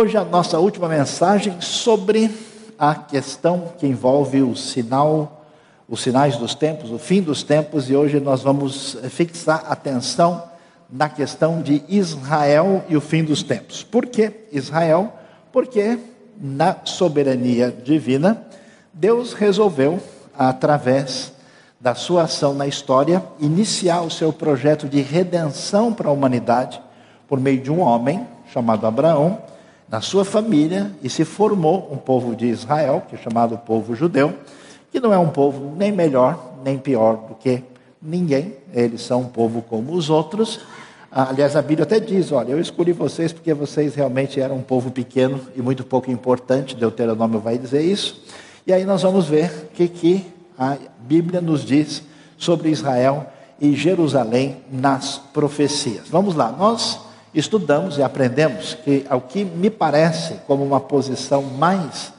Hoje a nossa última mensagem sobre a questão que envolve o sinal, os sinais dos tempos, o fim dos tempos, e hoje nós vamos fixar atenção na questão de Israel e o fim dos tempos. Por que Israel? Porque na soberania divina, Deus resolveu, através da sua ação na história, iniciar o seu projeto de redenção para a humanidade por meio de um homem chamado Abraão, na sua família, e se formou um povo de Israel, que é chamado povo judeu, que não é um povo nem melhor nem pior do que ninguém, eles são um povo como os outros. Aliás, a Bíblia até diz: olha, eu escolhi vocês porque vocês realmente eram um povo pequeno e muito pouco importante, Deuteronômio vai dizer isso. E aí nós vamos ver o que, que a Bíblia nos diz sobre Israel e Jerusalém nas profecias. Vamos lá, nós estudamos e aprendemos que, ao que me parece como uma posição mais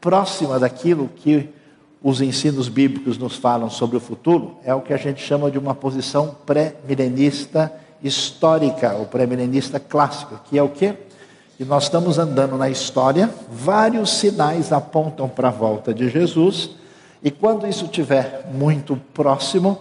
próxima daquilo que os ensinos bíblicos nos falam sobre o futuro, é o que a gente chama de uma posição pré-milenista histórica, ou pré-milenista clássica, que é o quê? Que nós estamos andando na história, vários sinais apontam para a volta de Jesus, e quando isso estiver muito próximo,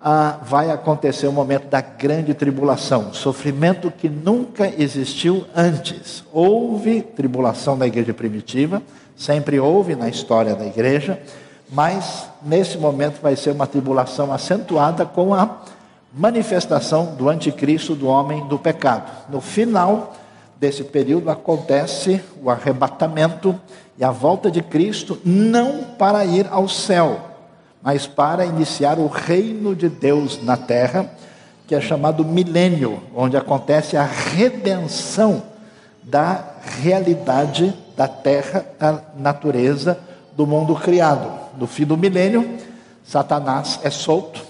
ah, vai acontecer o momento da grande tribulação, sofrimento que nunca existiu antes. Houve tribulação na igreja primitiva, sempre houve na história da igreja, mas nesse momento vai ser uma tribulação acentuada com a manifestação do anticristo, do homem do pecado. No final desse período acontece o arrebatamento e a volta de Cristo, não para ir ao céu, mas para iniciar o reino de Deus na terra, que é chamado milênio, onde acontece a redenção da realidade da terra, da natureza, do mundo criado. No fim do milênio, Satanás é solto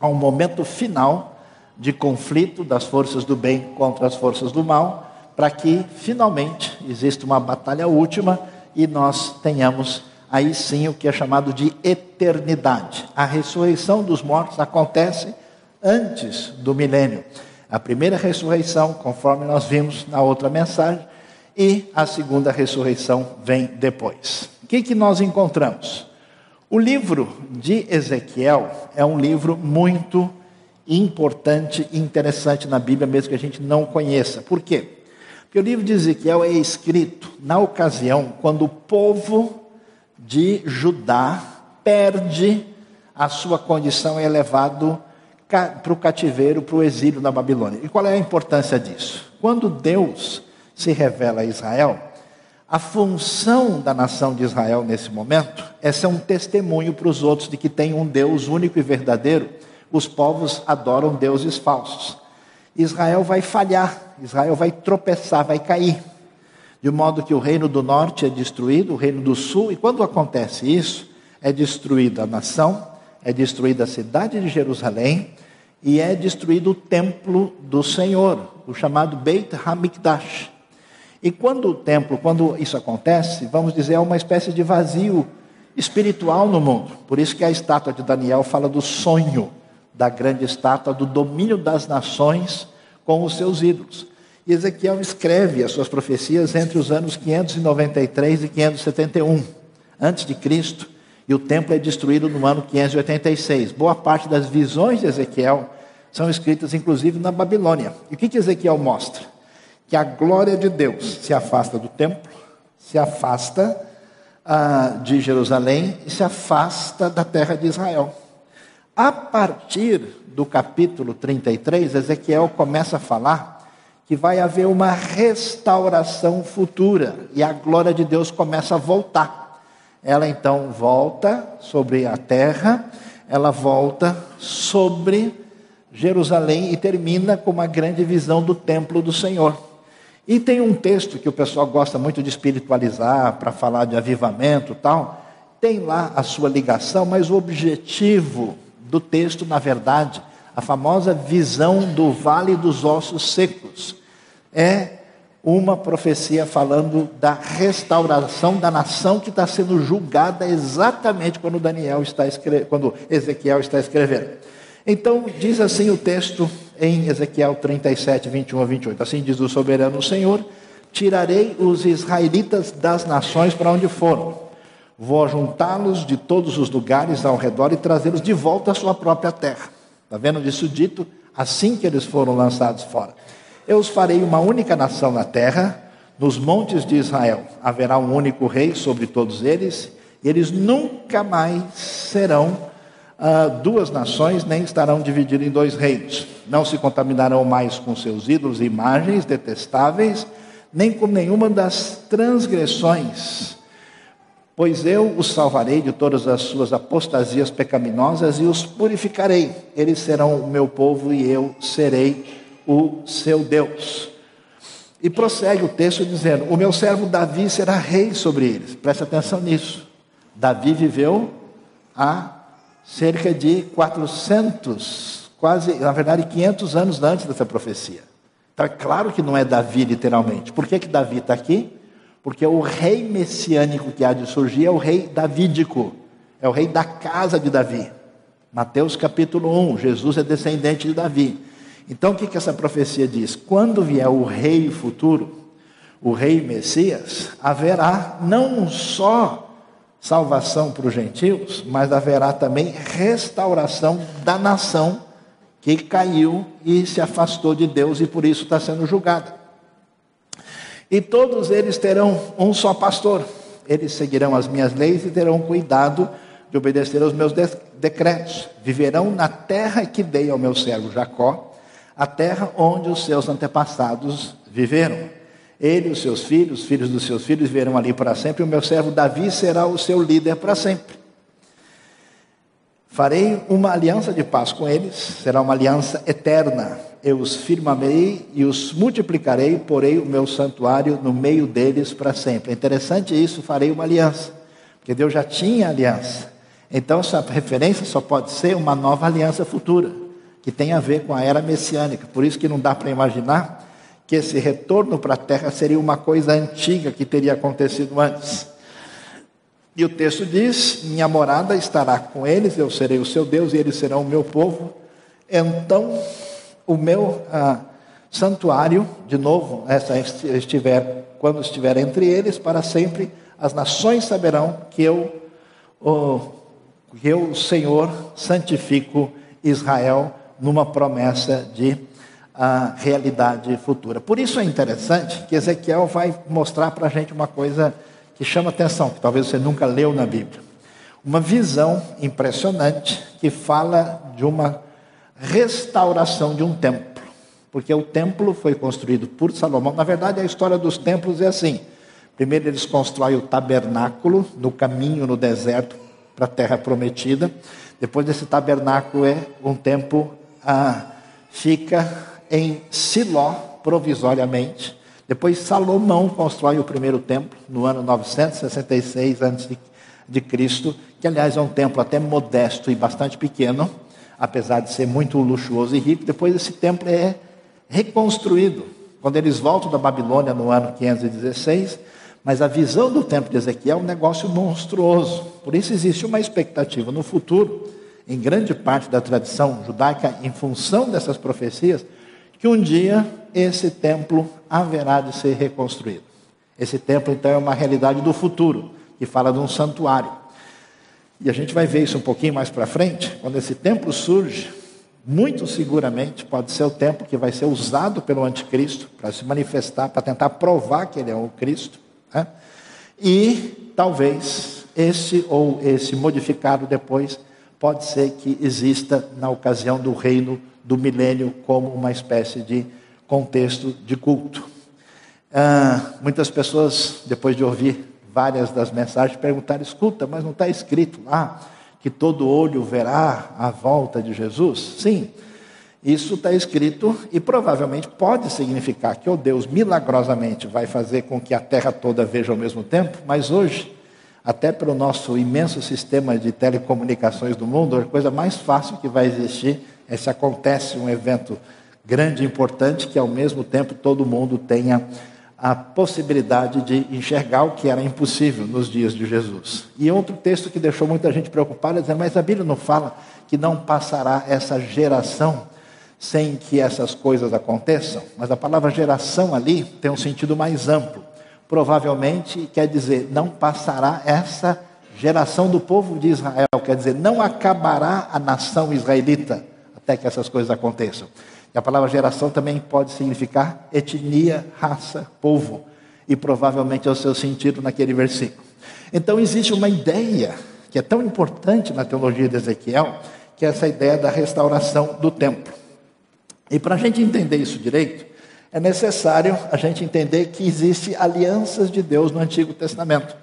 a um momento final de conflito das forças do bem contra as forças do mal, para que finalmente exista uma batalha última e nós tenhamos aí sim o que é chamado de eternidade. A ressurreição dos mortos acontece antes do milênio. A primeira ressurreição, conforme nós vimos na outra mensagem, e a segunda ressurreição vem depois. O que, que nós encontramos? O livro de Ezequiel é um livro muito importante e interessante na Bíblia, mesmo que a gente não conheça. Por quê? Porque o livro de Ezequiel é escrito na ocasião quando o povo de Judá perde a sua condição e é levado para o cativeiro, para o exílio na Babilônia. E qual é a importância disso? Quando Deus se revela a Israel, a função da nação de Israel nesse momento é ser um testemunho para os outros de que tem um Deus único e verdadeiro. Os povos adoram deuses falsos. Israel vai falhar, Israel vai tropeçar, vai cair de modo que o reino do norte é destruído, o reino do sul, e quando acontece isso, é destruída a nação, é destruída a cidade de Jerusalém e é destruído o templo do Senhor, o chamado Beit Hamikdash. E quando o templo, quando isso acontece, vamos dizer, é uma espécie de vazio espiritual no mundo. Por isso que a estátua de Daniel fala do sonho da grande estátua do domínio das nações com os seus ídolos. E Ezequiel escreve as suas profecias entre os anos 593 e 571 antes de Cristo, e o templo é destruído no ano 586. Boa parte das visões de Ezequiel são escritas inclusive na Babilônia. E o que, que Ezequiel mostra? Que a glória de Deus se afasta do templo, se afasta ah, de Jerusalém e se afasta da terra de Israel. A partir do capítulo 33, Ezequiel começa a falar que vai haver uma restauração futura e a glória de Deus começa a voltar. Ela então volta sobre a terra, ela volta sobre Jerusalém e termina com uma grande visão do templo do Senhor. E tem um texto que o pessoal gosta muito de espiritualizar para falar de avivamento, tal. Tem lá a sua ligação, mas o objetivo do texto, na verdade, a famosa visão do vale dos ossos secos. É uma profecia falando da restauração da nação que está sendo julgada exatamente quando Daniel está escrevendo, quando Ezequiel está escrevendo. Então, diz assim o texto em Ezequiel 37, 21 a 28. Assim diz o soberano Senhor: tirarei os israelitas das nações para onde foram. Vou juntá-los de todos os lugares ao redor e trazê-los de volta à sua própria terra. Está vendo disso dito? Assim que eles foram lançados fora. Eu os farei uma única nação na terra, nos montes de Israel. Haverá um único rei sobre todos eles, e eles nunca mais serão ah, duas nações, nem estarão divididos em dois reinos. Não se contaminarão mais com seus ídolos e imagens detestáveis, nem com nenhuma das transgressões, pois eu os salvarei de todas as suas apostasias pecaminosas e os purificarei. Eles serão o meu povo e eu serei o seu Deus. E prossegue o texto dizendo: O meu servo Davi será rei sobre eles. Preste atenção nisso. Davi viveu há cerca de 400, quase, na verdade, 500 anos antes dessa profecia. Está claro que não é Davi literalmente. Por que, que Davi está aqui? Porque o rei messiânico que há de surgir é o rei davídico, é o rei da casa de Davi. Mateus capítulo 1, Jesus é descendente de Davi. Então o que, que essa profecia diz? Quando vier o rei futuro, o rei Messias, haverá não só salvação para os gentios, mas haverá também restauração da nação que caiu e se afastou de Deus e por isso está sendo julgada. E todos eles terão um só pastor. Eles seguirão as minhas leis e terão cuidado de obedecer aos meus decretos. Viverão na terra que dei ao meu servo Jacó, a terra onde os seus antepassados viveram. Ele os seus filhos, os filhos dos seus filhos, viverão ali para sempre. E o meu servo Davi será o seu líder para sempre. Farei uma aliança de paz com eles, será uma aliança eterna. Eu os firmarei e os multiplicarei, porei o meu santuário no meio deles para sempre. É interessante isso, farei uma aliança, porque Deus já tinha aliança. Então, essa referência só pode ser uma nova aliança futura, que tem a ver com a era messiânica. Por isso que não dá para imaginar que esse retorno para a terra seria uma coisa antiga que teria acontecido antes. E o texto diz: Minha morada estará com eles, eu serei o seu Deus e eles serão o meu povo. Então, o meu ah, santuário, de novo, essa estiver, quando estiver entre eles, para sempre, as nações saberão que eu, o, que eu, o Senhor, santifico Israel numa promessa de a realidade futura. Por isso é interessante que Ezequiel vai mostrar para a gente uma coisa que chama atenção, que talvez você nunca leu na Bíblia. Uma visão impressionante que fala de uma restauração de um templo. Porque o templo foi construído por Salomão. Na verdade, a história dos templos é assim: primeiro eles constroem o tabernáculo no caminho no deserto para a terra prometida. Depois desse tabernáculo é um tempo ah, fica em Siló provisoriamente. Depois Salomão constrói o primeiro templo no ano 966 a.C., que aliás é um templo até modesto e bastante pequeno, apesar de ser muito luxuoso e rico. Depois esse templo é reconstruído quando eles voltam da Babilônia no ano 516. Mas a visão do templo de Ezequiel é um negócio monstruoso. Por isso existe uma expectativa no futuro, em grande parte da tradição judaica, em função dessas profecias, que um dia esse templo haverá de ser reconstruído. Esse templo, então, é uma realidade do futuro, que fala de um santuário. E a gente vai ver isso um pouquinho mais para frente, quando esse templo surge, muito seguramente pode ser o templo que vai ser usado pelo anticristo para se manifestar, para tentar provar que ele é o Cristo. Né? E talvez esse ou esse modificado depois pode ser que exista na ocasião do reino do milênio como uma espécie de contexto de culto. Ah, muitas pessoas, depois de ouvir várias das mensagens, perguntaram: escuta, mas não está escrito lá que todo olho verá a volta de Jesus? Sim, isso está escrito e provavelmente pode significar que o Deus milagrosamente vai fazer com que a terra toda veja ao mesmo tempo, mas hoje, até pelo nosso imenso sistema de telecomunicações do mundo, a coisa mais fácil que vai existir é se acontece um evento grande e importante que ao mesmo tempo todo mundo tenha a possibilidade de enxergar o que era impossível nos dias de Jesus. E outro texto que deixou muita gente preocupada é dizer, mas a Bíblia não fala que não passará essa geração sem que essas coisas aconteçam, mas a palavra geração ali tem um sentido mais amplo. Provavelmente quer dizer, não passará essa geração do povo de Israel, quer dizer, não acabará a nação israelita até que essas coisas aconteçam. E a palavra geração também pode significar etnia, raça, povo, e provavelmente é o seu sentido naquele versículo. Então existe uma ideia que é tão importante na teologia de Ezequiel, que é essa ideia da restauração do templo. E para a gente entender isso direito, é necessário a gente entender que existe alianças de Deus no Antigo Testamento.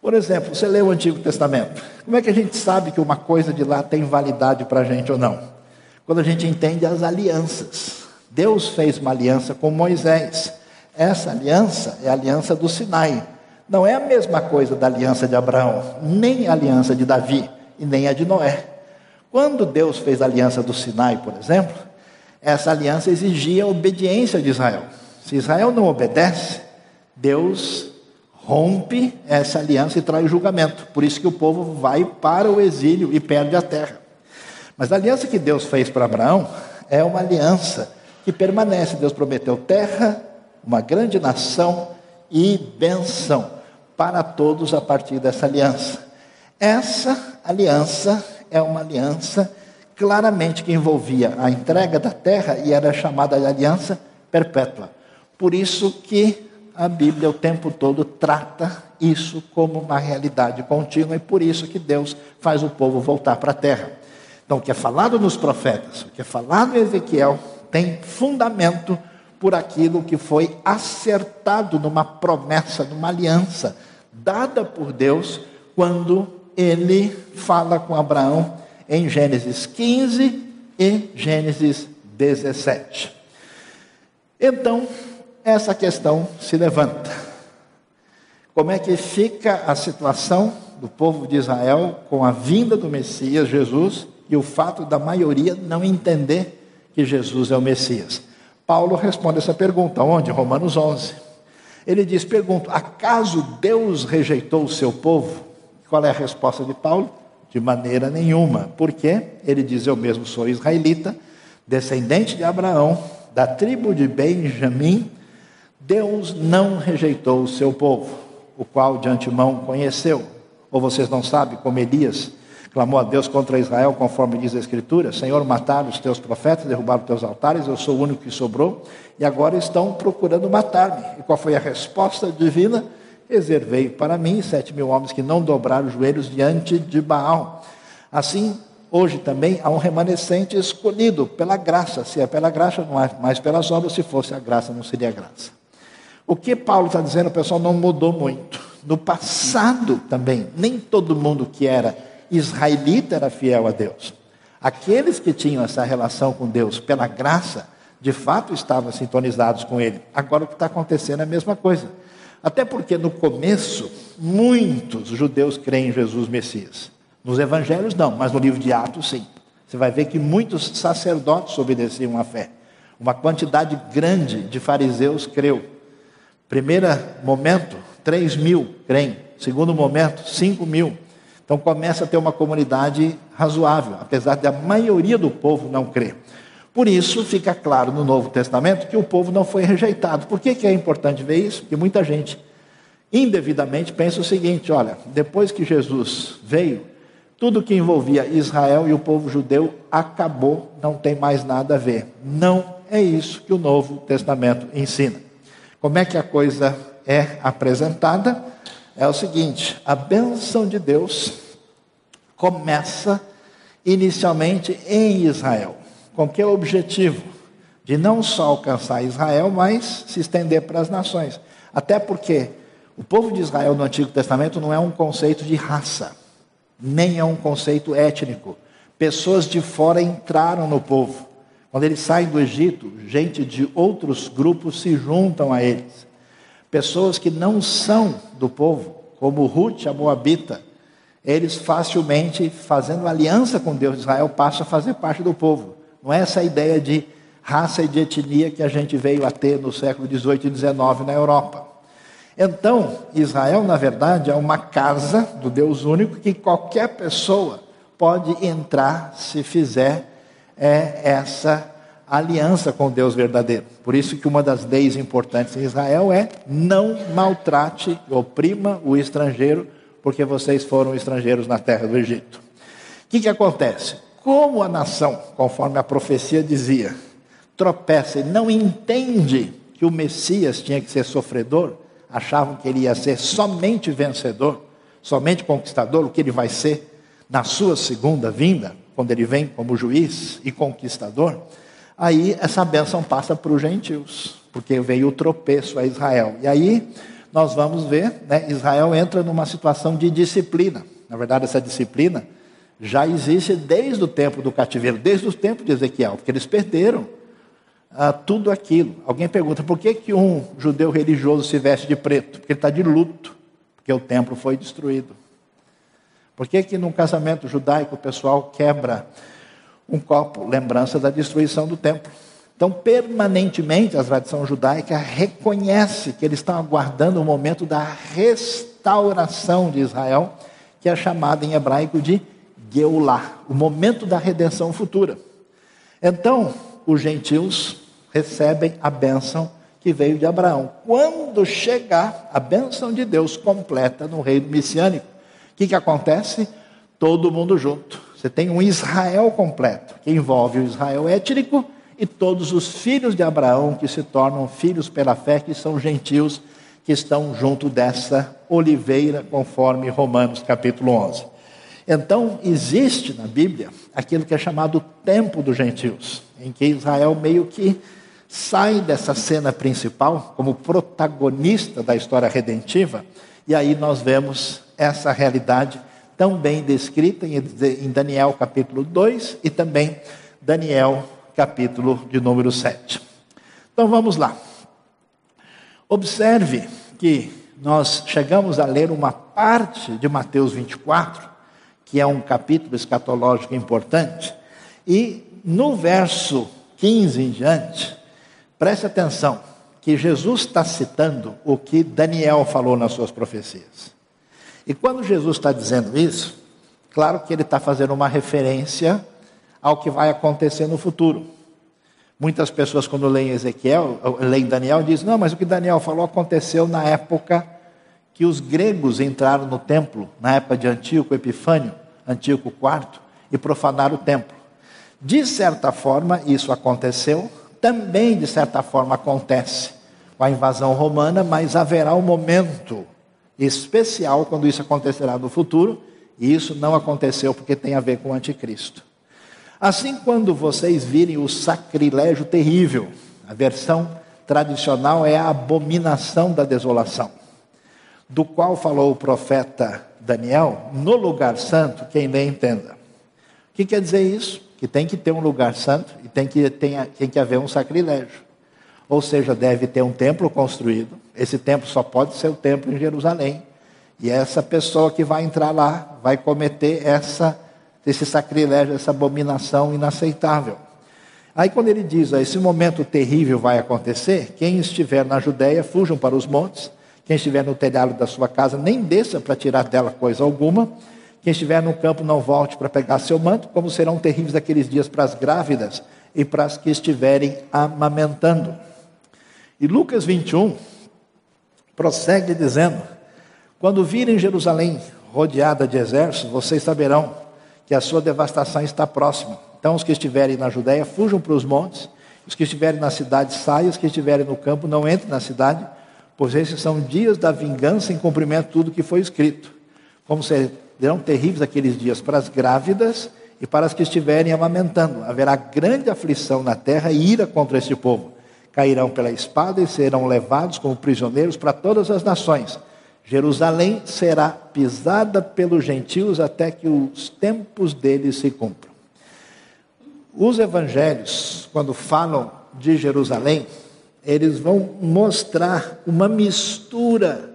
Por exemplo, você lê o Antigo Testamento. Como é que a gente sabe que uma coisa de lá tem validade para a gente ou não? Quando a gente entende as alianças. Deus fez uma aliança com Moisés. Essa aliança é a aliança do Sinai. Não é a mesma coisa da aliança de Abraão, nem a aliança de Davi e nem a de Noé. Quando Deus fez a aliança do Sinai, por exemplo, essa aliança exigia a obediência de Israel. Se Israel não obedece, Deus rompe essa aliança e traz julgamento. Por isso que o povo vai para o exílio e perde a terra. Mas a aliança que Deus fez para Abraão é uma aliança que permanece. Deus prometeu terra, uma grande nação e benção para todos a partir dessa aliança. Essa aliança é uma aliança claramente que envolvia a entrega da terra e era chamada de aliança perpétua. Por isso que a Bíblia o tempo todo trata isso como uma realidade contínua e por isso que Deus faz o povo voltar para a terra. Então, o que é falado nos profetas, o que é falado em Ezequiel, tem fundamento por aquilo que foi acertado numa promessa, numa aliança dada por Deus quando ele fala com Abraão em Gênesis 15 e Gênesis 17. Então, essa questão se levanta. Como é que fica a situação do povo de Israel com a vinda do Messias, Jesus, e o fato da maioria não entender que Jesus é o Messias? Paulo responde essa pergunta, onde? Romanos 11. Ele diz: Pergunto, acaso Deus rejeitou o seu povo? Qual é a resposta de Paulo? De maneira nenhuma. Por quê? Ele diz: Eu mesmo sou israelita, descendente de Abraão, da tribo de Benjamim. Deus não rejeitou o seu povo, o qual de antemão conheceu. Ou vocês não sabem como Elias clamou a Deus contra Israel, conforme diz a Escritura: Senhor, mataram os teus profetas, derrubaram os teus altares, eu sou o único que sobrou, e agora estão procurando matar-me. E qual foi a resposta divina? reservei para mim sete mil homens que não dobraram os joelhos diante de Baal. Assim, hoje também há um remanescente escolhido pela graça. Se é pela graça, não é mais pelas obras. Se fosse a graça, não seria graça. O que Paulo está dizendo, pessoal não mudou muito. No passado também, nem todo mundo que era israelita era fiel a Deus. Aqueles que tinham essa relação com Deus pela graça, de fato estavam sintonizados com Ele. Agora o que está acontecendo é a mesma coisa. Até porque no começo, muitos judeus creem em Jesus Messias. Nos evangelhos não, mas no livro de Atos sim. Você vai ver que muitos sacerdotes obedeciam à fé. Uma quantidade grande de fariseus creu. Primeiro momento, 3 mil creem. Segundo momento, 5 mil. Então começa a ter uma comunidade razoável, apesar da maioria do povo não crer. Por isso, fica claro no Novo Testamento que o povo não foi rejeitado. Por que, que é importante ver isso? Porque muita gente, indevidamente, pensa o seguinte: olha, depois que Jesus veio, tudo que envolvia Israel e o povo judeu acabou, não tem mais nada a ver. Não é isso que o Novo Testamento ensina. Como é que a coisa é apresentada? É o seguinte: a bênção de Deus começa inicialmente em Israel. Com que objetivo? De não só alcançar Israel, mas se estender para as nações. Até porque o povo de Israel no Antigo Testamento não é um conceito de raça, nem é um conceito étnico. Pessoas de fora entraram no povo. Quando eles saem do Egito, gente de outros grupos se juntam a eles. Pessoas que não são do povo, como Ruth, a Moabita, eles facilmente, fazendo aliança com Deus de Israel, passam a fazer parte do povo. Não é essa ideia de raça e de etnia que a gente veio a ter no século XVIII e XIX na Europa. Então, Israel, na verdade, é uma casa do Deus único que qualquer pessoa pode entrar se fizer é, essa aliança com Deus verdadeiro. Por isso que uma das leis importantes em Israel é não maltrate, oprima o estrangeiro, porque vocês foram estrangeiros na terra do Egito. O que, que acontece? Como a nação, conforme a profecia dizia, tropeça e não entende que o Messias tinha que ser sofredor, achavam que ele ia ser somente vencedor, somente conquistador, o que ele vai ser na sua segunda vinda, quando ele vem como juiz e conquistador, aí essa bênção passa para os gentios, porque veio o tropeço a Israel. E aí nós vamos ver, né, Israel entra numa situação de disciplina. Na verdade, essa disciplina já existe desde o tempo do cativeiro, desde o tempo de Ezequiel, porque eles perderam ah, tudo aquilo. Alguém pergunta por que, que um judeu religioso se veste de preto? Porque ele está de luto, porque o templo foi destruído. Por que, que num casamento judaico o pessoal quebra um copo, lembrança da destruição do templo? Então, permanentemente, a tradição judaica reconhece que eles estão aguardando o momento da restauração de Israel, que é chamada em hebraico de Geulah, o momento da redenção futura. Então, os gentios recebem a bênção que veio de Abraão. Quando chegar a bênção de Deus completa no reino messiânico, o que, que acontece? Todo mundo junto. Você tem um Israel completo, que envolve o Israel étnico e todos os filhos de Abraão que se tornam filhos pela fé, que são gentios, que estão junto dessa oliveira, conforme Romanos capítulo 11. Então, existe na Bíblia aquilo que é chamado tempo dos gentios, em que Israel meio que sai dessa cena principal como protagonista da história redentiva, e aí nós vemos essa realidade tão bem descrita em Daniel capítulo 2 e também Daniel capítulo de número 7. Então vamos lá. Observe que nós chegamos a ler uma parte de Mateus 24, que é um capítulo escatológico importante, e no verso 15 em diante, preste atenção, que Jesus está citando o que Daniel falou nas suas profecias. E quando Jesus está dizendo isso, claro que ele está fazendo uma referência ao que vai acontecer no futuro. Muitas pessoas, quando leem Ezequiel, leem Daniel, dizem: não, mas o que Daniel falou aconteceu na época que os gregos entraram no templo, na época de Antíoco Epifânio, Antíoco IV, e profanaram o templo. De certa forma, isso aconteceu, também de certa forma acontece com a invasão romana, mas haverá um momento especial quando isso acontecerá no futuro, e isso não aconteceu porque tem a ver com o anticristo. Assim, quando vocês virem o sacrilégio terrível, a versão tradicional é a abominação da desolação, do qual falou o profeta Daniel, no lugar santo, quem lê entenda. O que quer dizer isso? Que tem que ter um lugar santo e tem que, tem, tem que haver um sacrilégio. Ou seja, deve ter um templo construído. Esse templo só pode ser o templo em Jerusalém. E essa pessoa que vai entrar lá vai cometer essa, esse sacrilégio, essa abominação inaceitável. Aí, quando ele diz: esse momento terrível vai acontecer, quem estiver na Judéia, fujam para os montes. Quem estiver no telhado da sua casa, nem desça para tirar dela coisa alguma. Quem estiver no campo, não volte para pegar seu manto, como serão terríveis aqueles dias para as grávidas e para as que estiverem amamentando. E Lucas 21 prossegue dizendo: Quando virem Jerusalém rodeada de exércitos, vocês saberão que a sua devastação está próxima. Então, os que estiverem na Judéia, fujam para os montes, os que estiverem na cidade, saiam, os que estiverem no campo, não entrem na cidade, pois esses são dias da vingança em cumprimento de tudo que foi escrito. Como serão terríveis aqueles dias para as grávidas e para as que estiverem amamentando. Haverá grande aflição na terra e ira contra este povo cairão pela espada e serão levados como prisioneiros para todas as nações. Jerusalém será pisada pelos gentios até que os tempos deles se cumpram. Os evangelhos, quando falam de Jerusalém, eles vão mostrar uma mistura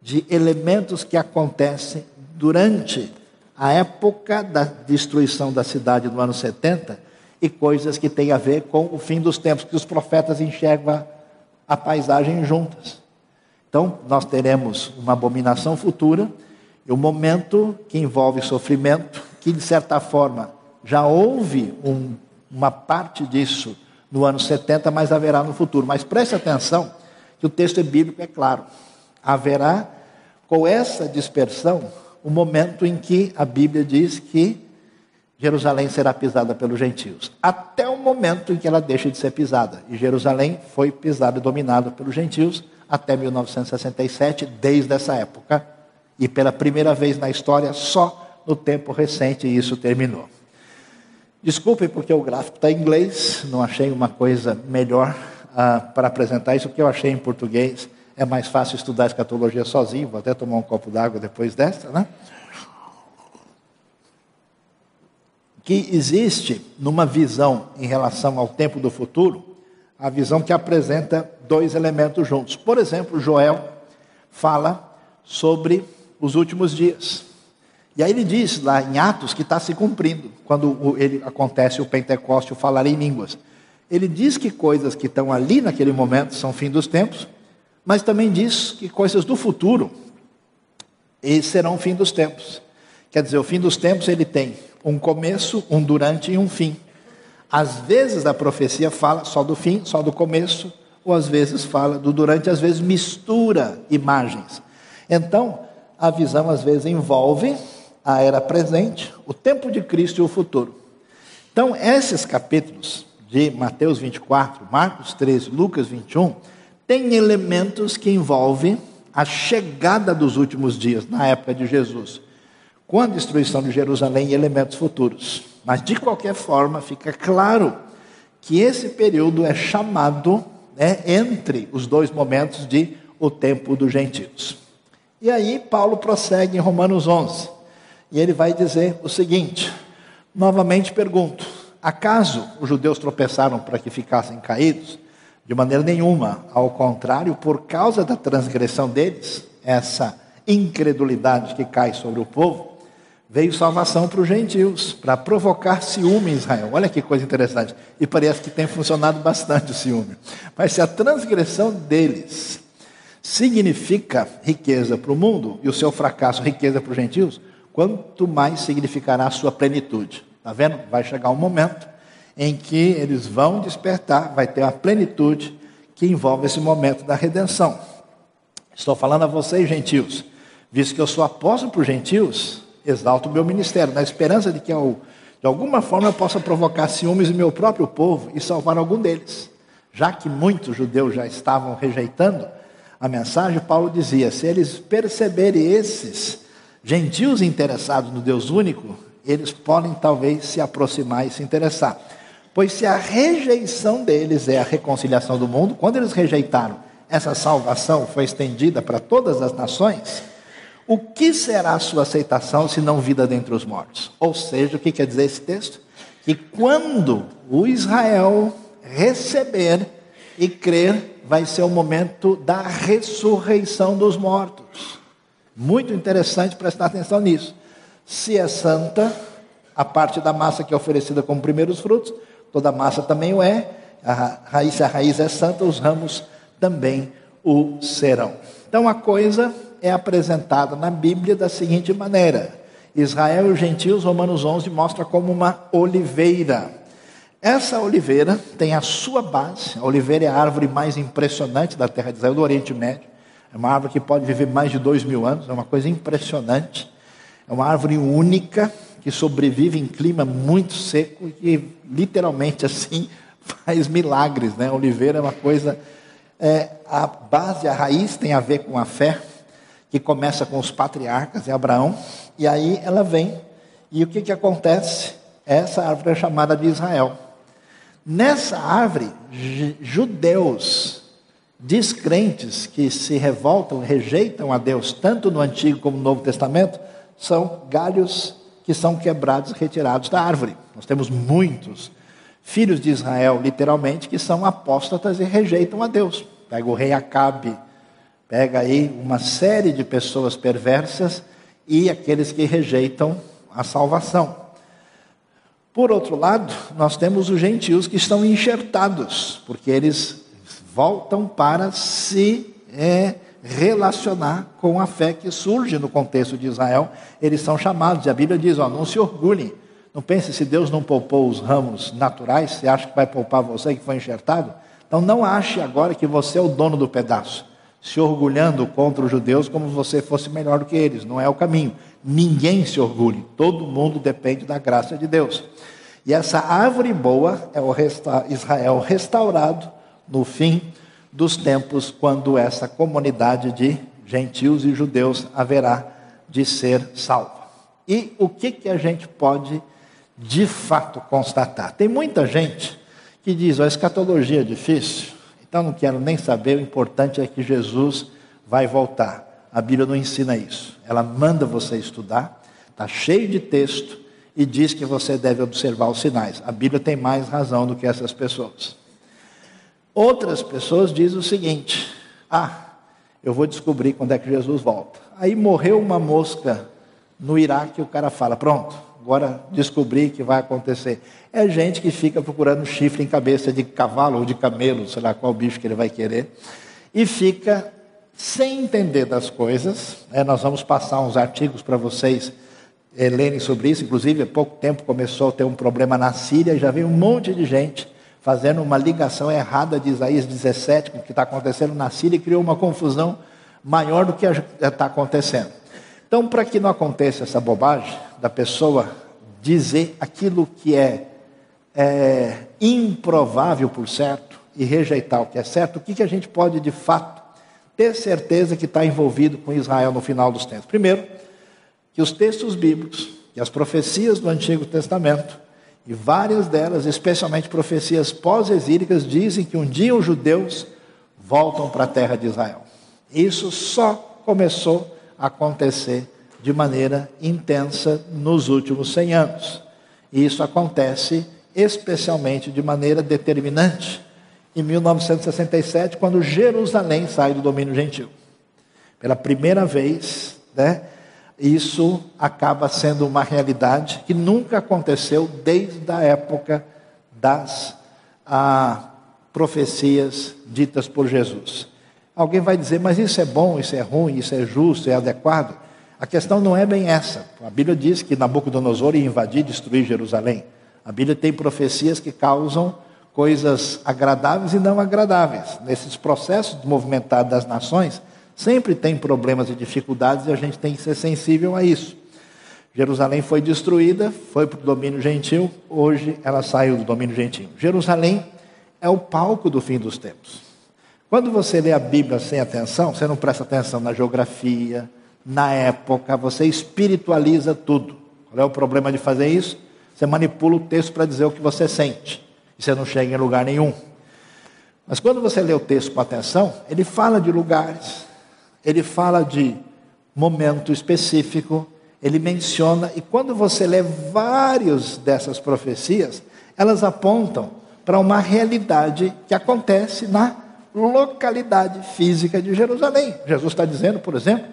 de elementos que acontecem durante a época da destruição da cidade no ano 70 e coisas que têm a ver com o fim dos tempos, que os profetas enxergam a paisagem juntas. Então, nós teremos uma abominação futura e um momento que envolve sofrimento, que de certa forma já houve um, uma parte disso no ano 70, mas haverá no futuro. Mas preste atenção que o texto bíblico é claro. Haverá, com essa dispersão, o momento em que a Bíblia diz que Jerusalém será pisada pelos gentios, até o momento em que ela deixa de ser pisada. E Jerusalém foi pisada e dominada pelos gentios até 1967, desde essa época. E pela primeira vez na história, só no tempo recente isso terminou. Desculpem porque o gráfico está em inglês, não achei uma coisa melhor uh, para apresentar isso, que eu achei em português. É mais fácil estudar escatologia sozinho, vou até tomar um copo d'água depois dessa, né? Que existe numa visão em relação ao tempo do futuro, a visão que apresenta dois elementos juntos. Por exemplo, Joel fala sobre os últimos dias. E aí ele diz lá em Atos que está se cumprindo, quando ele acontece o Pentecoste, o falar em línguas. Ele diz que coisas que estão ali naquele momento são fim dos tempos, mas também diz que coisas do futuro serão fim dos tempos. Quer dizer, o fim dos tempos ele tem um começo, um durante e um fim. Às vezes a profecia fala só do fim, só do começo, ou às vezes fala do durante, às vezes mistura imagens. Então, a visão às vezes envolve a era presente, o tempo de Cristo e o futuro. Então, esses capítulos de Mateus 24, Marcos 13, Lucas 21, têm elementos que envolvem a chegada dos últimos dias na época de Jesus com a destruição de Jerusalém e elementos futuros. Mas, de qualquer forma, fica claro que esse período é chamado né, entre os dois momentos de o tempo dos gentios. E aí, Paulo prossegue em Romanos 11, e ele vai dizer o seguinte: novamente pergunto, acaso os judeus tropeçaram para que ficassem caídos? De maneira nenhuma, ao contrário, por causa da transgressão deles, essa incredulidade que cai sobre o povo, veio salvação para os gentios, para provocar ciúme em Israel. Olha que coisa interessante. E parece que tem funcionado bastante o ciúme. Mas se a transgressão deles significa riqueza para o mundo e o seu fracasso riqueza para os gentios, quanto mais significará a sua plenitude. Está vendo? Vai chegar um momento em que eles vão despertar, vai ter a plenitude que envolve esse momento da redenção. Estou falando a vocês, gentios, visto que eu sou apóstolo para os gentios, exalto o meu ministério, na esperança de que eu, de alguma forma eu possa provocar ciúmes no meu próprio povo e salvar algum deles. Já que muitos judeus já estavam rejeitando a mensagem, Paulo dizia: se eles perceberem esses gentios interessados no Deus único, eles podem talvez se aproximar e se interessar. Pois se a rejeição deles é a reconciliação do mundo, quando eles rejeitaram, essa salvação foi estendida para todas as nações, o que será a sua aceitação se não vida dentre os mortos? Ou seja, o que quer dizer esse texto? Que quando o Israel receber e crer, vai ser o momento da ressurreição dos mortos. Muito interessante prestar atenção nisso. Se é santa, a parte da massa que é oferecida como primeiros frutos, toda massa também o é. A raiz, a raiz é santa, os ramos também o serão. Então a coisa é apresentada na Bíblia da seguinte maneira: Israel e os gentios, Romanos 11, mostra como uma oliveira. Essa oliveira tem a sua base. A oliveira é a árvore mais impressionante da terra de Israel, do Oriente Médio. É uma árvore que pode viver mais de dois mil anos, é uma coisa impressionante. É uma árvore única que sobrevive em clima muito seco e que, literalmente assim faz milagres. Né? A oliveira é uma coisa. É, a base, a raiz tem a ver com a fé, que começa com os patriarcas, é Abraão, e aí ela vem, e o que, que acontece? Essa árvore é chamada de Israel. Nessa árvore, judeus descrentes que se revoltam, rejeitam a Deus, tanto no Antigo como no Novo Testamento, são galhos que são quebrados, retirados da árvore. Nós temos muitos filhos de Israel, literalmente, que são apóstatas e rejeitam a Deus. Pega o rei Acabe, Pega aí uma série de pessoas perversas e aqueles que rejeitam a salvação. Por outro lado, nós temos os gentios que estão enxertados, porque eles voltam para se é, relacionar com a fé que surge no contexto de Israel. Eles são chamados, e a Bíblia diz: ó, não se orgulhem Não pense se Deus não poupou os ramos naturais, você acha que vai poupar você que foi enxertado? Então não ache agora que você é o dono do pedaço, se orgulhando contra os judeus como se você fosse melhor do que eles. Não é o caminho. Ninguém se orgulhe, todo mundo depende da graça de Deus. E essa árvore boa é o Israel restaurado no fim dos tempos, quando essa comunidade de gentios e judeus haverá de ser salva. E o que, que a gente pode de fato constatar? Tem muita gente que diz: a escatologia é difícil, então não quero nem saber, o importante é que Jesus vai voltar. A Bíblia não ensina isso. Ela manda você estudar, está cheio de texto e diz que você deve observar os sinais. A Bíblia tem mais razão do que essas pessoas. Outras pessoas dizem o seguinte: ah, eu vou descobrir quando é que Jesus volta. Aí morreu uma mosca no Iraque, o cara fala: pronto, agora descobri que vai acontecer. É gente que fica procurando chifre em cabeça de cavalo ou de camelo, sei lá qual bicho que ele vai querer, e fica sem entender das coisas. É, nós vamos passar uns artigos para vocês é, lerem sobre isso. Inclusive, há pouco tempo começou a ter um problema na Síria, já veio um monte de gente fazendo uma ligação errada de Isaías 17 com o que está acontecendo na Síria e criou uma confusão maior do que está acontecendo. Então, para que não aconteça essa bobagem da pessoa dizer aquilo que é, é improvável por certo e rejeitar o que é certo, o que, que a gente pode de fato ter certeza que está envolvido com Israel no final dos tempos? Primeiro, que os textos bíblicos e as profecias do Antigo Testamento e várias delas, especialmente profecias pós-exílicas, dizem que um dia os judeus voltam para a terra de Israel. Isso só começou acontecer de maneira intensa nos últimos 100 anos. E isso acontece especialmente de maneira determinante em 1967, quando Jerusalém sai do domínio gentil. Pela primeira vez, né, isso acaba sendo uma realidade que nunca aconteceu desde a época das ah, profecias ditas por Jesus. Alguém vai dizer, mas isso é bom, isso é ruim, isso é justo, é adequado? A questão não é bem essa. A Bíblia diz que Nabucodonosor ia invadir e destruir Jerusalém. A Bíblia tem profecias que causam coisas agradáveis e não agradáveis. Nesses processos de movimentar das nações, Sempre tem problemas e dificuldades e a gente tem que ser sensível a isso. Jerusalém foi destruída, foi para o domínio gentil, hoje ela saiu do domínio gentil. Jerusalém é o palco do fim dos tempos. Quando você lê a Bíblia sem atenção, você não presta atenção na geografia, na época, você espiritualiza tudo. Qual é o problema de fazer isso? Você manipula o texto para dizer o que você sente, e você não chega em lugar nenhum. Mas quando você lê o texto com atenção, ele fala de lugares, ele fala de momento específico, ele menciona, e quando você lê várias dessas profecias, elas apontam para uma realidade que acontece na localidade física de Jerusalém. Jesus está dizendo, por exemplo,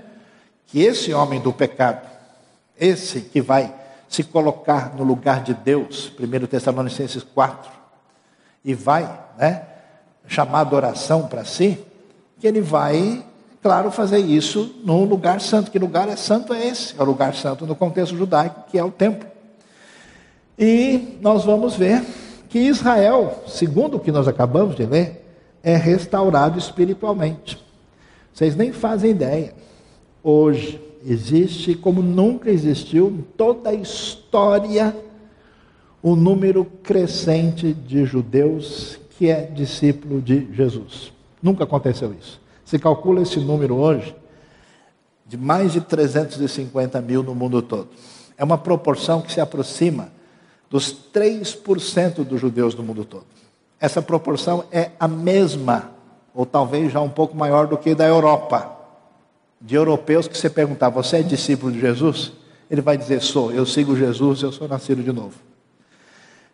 que esse homem do pecado, esse que vai se colocar no lugar de Deus, 1 Tessalonicenses 4, e vai né, chamar adoração para si, que ele vai claro, fazer isso num lugar santo. Que lugar é santo é esse? É o lugar santo no contexto judaico, que é o templo. E nós vamos ver que Israel, segundo o que nós acabamos de ler, é restaurado espiritualmente. Vocês nem fazem ideia. Hoje existe, como nunca existiu em toda a história, um número crescente de judeus que é discípulo de Jesus. Nunca aconteceu isso. Se calcula esse número hoje de mais de 350 mil no mundo todo. É uma proporção que se aproxima dos 3% dos judeus do mundo todo. Essa proporção é a mesma, ou talvez já um pouco maior do que da Europa. De europeus que você perguntar, você é discípulo de Jesus? Ele vai dizer, sou, eu sigo Jesus, eu sou nascido de novo.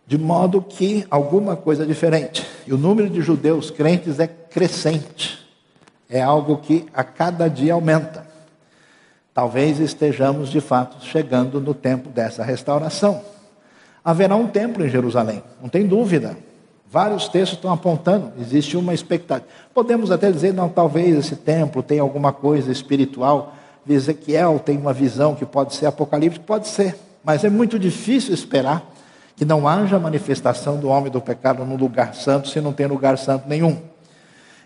De modo que alguma coisa é diferente. E o número de judeus crentes é crescente é algo que a cada dia aumenta. Talvez estejamos de fato chegando no tempo dessa restauração. Haverá um templo em Jerusalém, não tem dúvida. Vários textos estão apontando, existe uma expectativa. Podemos até dizer, não, talvez esse templo tenha alguma coisa espiritual. Ezequiel tem uma visão que pode ser apocalíptica, pode ser. mas é muito difícil esperar que não haja manifestação do homem do pecado no lugar santo se não tem lugar santo nenhum.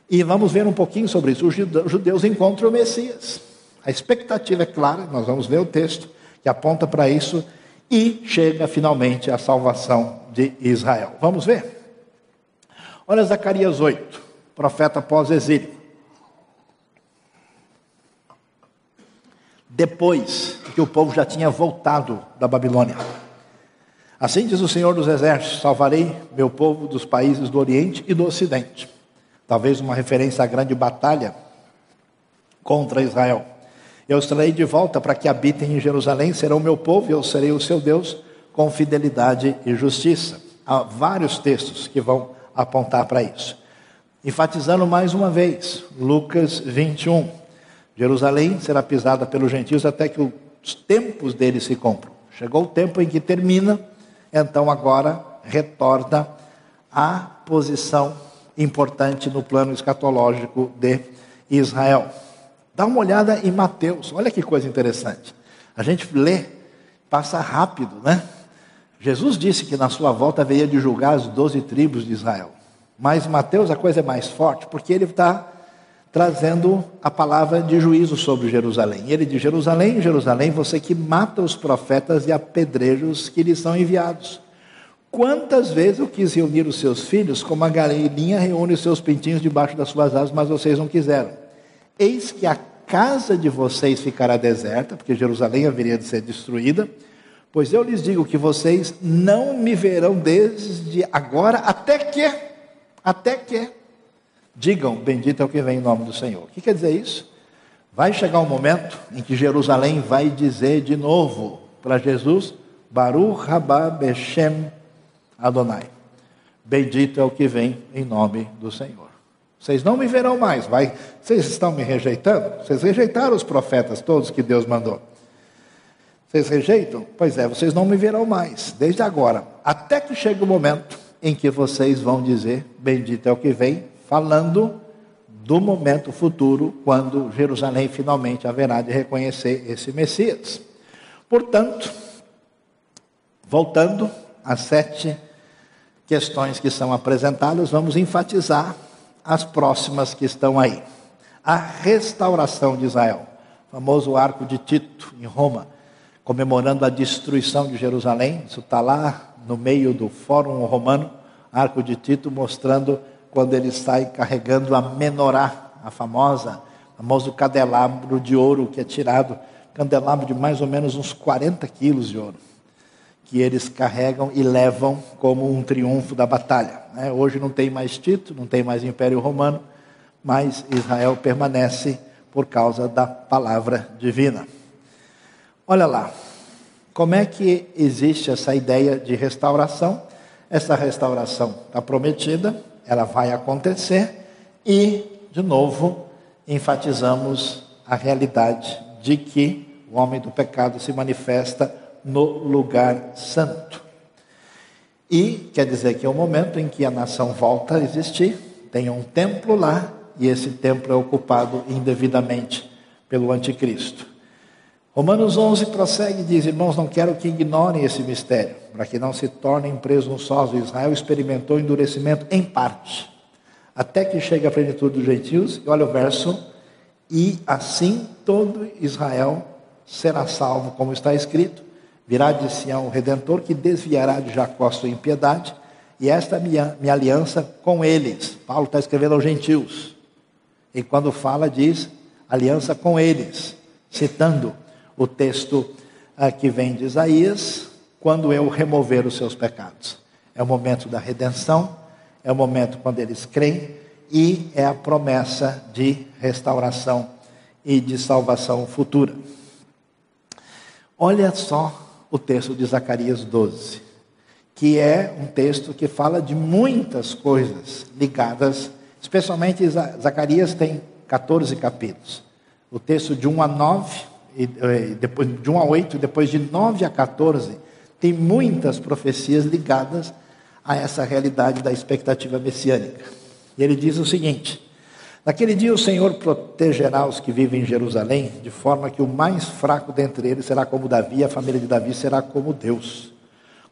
E vamos ver um pouquinho sobre isso. Os judeus encontram o Messias. A expectativa é clara, nós vamos ver o texto que aponta para isso e chega finalmente a salvação de Israel. Vamos ver? Olha Zacarias 8, profeta pós-exílio. Depois que o povo já tinha voltado da Babilônia. Assim diz o Senhor dos Exércitos: salvarei meu povo dos países do Oriente e do Ocidente. Talvez uma referência à grande batalha contra Israel. Eu os trarei de volta para que habitem em Jerusalém, serão meu povo e eu serei o seu Deus com fidelidade e justiça. Há vários textos que vão apontar para isso. Enfatizando mais uma vez, Lucas 21. Jerusalém será pisada pelos gentios até que os tempos deles se cumpram. Chegou o tempo em que termina, então agora retorna à posição importante no plano escatológico de Israel. Dá uma olhada em Mateus, olha que coisa interessante. A gente lê, passa rápido, né? Jesus disse que na sua volta veio de julgar as doze tribos de Israel. Mas Mateus a coisa é mais forte, porque ele está trazendo a palavra de juízo sobre Jerusalém. Ele diz: Jerusalém, Jerusalém, você que mata os profetas e apedrejos que lhes são enviados. Quantas vezes eu quis reunir os seus filhos, como a galinha reúne os seus pintinhos debaixo das suas asas, mas vocês não quiseram. Eis que a casa de vocês ficará deserta, porque Jerusalém haveria de ser destruída, pois eu lhes digo que vocês não me verão desde agora até que, até que, digam, bendito é o que vem em nome do Senhor. O que quer dizer isso? Vai chegar um momento em que Jerusalém vai dizer de novo para Jesus, Baruch Rabá Beshem Adonai. Bendito é o que vem em nome do Senhor. Vocês não me verão mais. Vai, vocês estão me rejeitando? Vocês rejeitaram os profetas todos que Deus mandou. Vocês rejeitam? Pois é, vocês não me verão mais, desde agora, até que chegue o momento em que vocês vão dizer: Bendito é o que vem, falando do momento futuro, quando Jerusalém finalmente haverá de reconhecer esse Messias. Portanto, voltando às sete questões que são apresentadas, vamos enfatizar as próximas que estão aí. A restauração de Israel, famoso arco de Tito, em Roma, comemorando a destruição de Jerusalém. Isso está lá no meio do Fórum Romano, arco de Tito, mostrando quando ele sai carregando a menorá, a famosa, famoso candelabro de ouro que é tirado, candelabro de mais ou menos uns 40 quilos de ouro que eles carregam e levam como um triunfo da batalha. Né? Hoje não tem mais Tito, não tem mais Império Romano, mas Israel permanece por causa da palavra divina. Olha lá, como é que existe essa ideia de restauração? Essa restauração está prometida, ela vai acontecer e, de novo, enfatizamos a realidade de que o homem do pecado se manifesta no lugar santo. E quer dizer que é o momento em que a nação volta a existir, tem um templo lá, e esse templo é ocupado indevidamente pelo anticristo. Romanos 11 prossegue e diz: Irmãos, não quero que ignorem esse mistério, para que não se tornem presunçosos. Israel experimentou endurecimento em parte, até que chegue a plenitude dos gentios. E olha o verso: E assim todo Israel será salvo, como está escrito. Virá de Sião o Redentor que desviará de Jacó sua impiedade, e esta é minha, minha aliança com eles. Paulo está escrevendo aos gentios. E quando fala, diz aliança com eles, citando o texto ah, que vem de Isaías, quando eu remover os seus pecados. É o momento da redenção, é o momento quando eles creem, e é a promessa de restauração e de salvação futura. Olha só o texto de Zacarias 12, que é um texto que fala de muitas coisas ligadas, especialmente Zacarias tem 14 capítulos. O texto de 1 a 9, e depois de 1 a 8, depois de 9 a 14, tem muitas profecias ligadas a essa realidade da expectativa messiânica. E ele diz o seguinte: Naquele dia o Senhor protegerá os que vivem em Jerusalém, de forma que o mais fraco dentre eles será como Davi, a família de Davi será como Deus,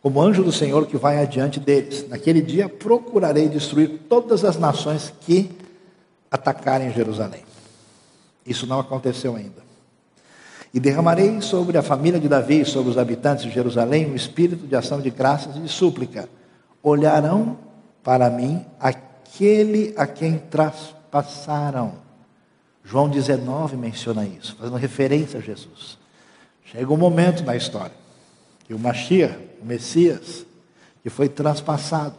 como anjo do Senhor que vai adiante deles. Naquele dia procurarei destruir todas as nações que atacarem Jerusalém. Isso não aconteceu ainda. E derramarei sobre a família de Davi e sobre os habitantes de Jerusalém um espírito de ação de graças e de súplica. Olharão para mim aquele a quem traspassaram. João 19 menciona isso, fazendo referência a Jesus. Chega um momento na história que o Mashiach, o Messias, que foi transpassado,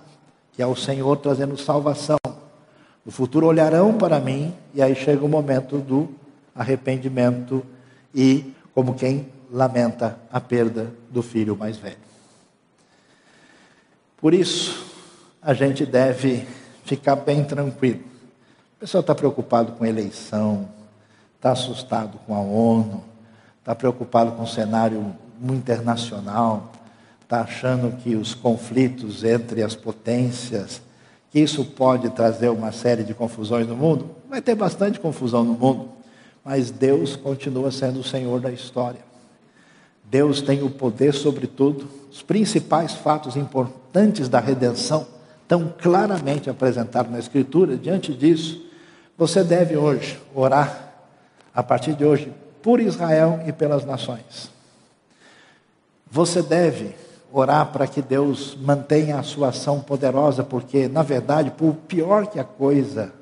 que é o Senhor trazendo salvação. No futuro olharão para mim e aí chega o momento do arrependimento e como quem lamenta a perda do filho mais velho. Por isso, a gente deve ficar bem tranquilo. O pessoal está preocupado com eleição, está assustado com a ONU, está preocupado com o cenário internacional, está achando que os conflitos entre as potências, que isso pode trazer uma série de confusões no mundo. Vai ter bastante confusão no mundo mas Deus continua sendo o Senhor da história. Deus tem o poder sobre tudo. Os principais fatos importantes da redenção estão claramente apresentados na Escritura. Diante disso, você deve hoje orar, a partir de hoje, por Israel e pelas nações. Você deve orar para que Deus mantenha a sua ação poderosa, porque, na verdade, por pior que a coisa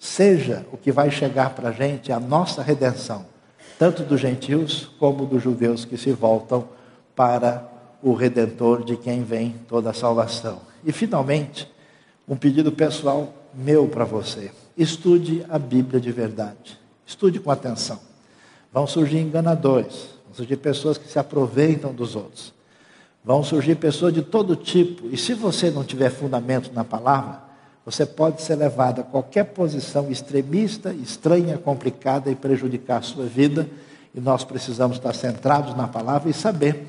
seja o que vai chegar para a gente a nossa redenção, tanto dos gentios como dos judeus que se voltam para o redentor de quem vem toda a salvação. E finalmente, um pedido pessoal meu para você: estude a Bíblia de verdade, estude com atenção. Vão surgir enganadores, vão surgir pessoas que se aproveitam dos outros, vão surgir pessoas de todo tipo, e se você não tiver fundamento na palavra, você pode ser levado a qualquer posição extremista, estranha, complicada e prejudicar a sua vida. E nós precisamos estar centrados na palavra e saber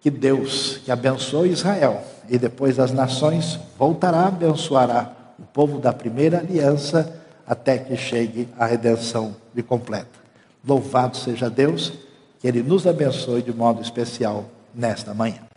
que Deus, que abençoou Israel e depois as nações, voltará, abençoará o povo da primeira aliança até que chegue a redenção de completa. Louvado seja Deus, que Ele nos abençoe de modo especial nesta manhã.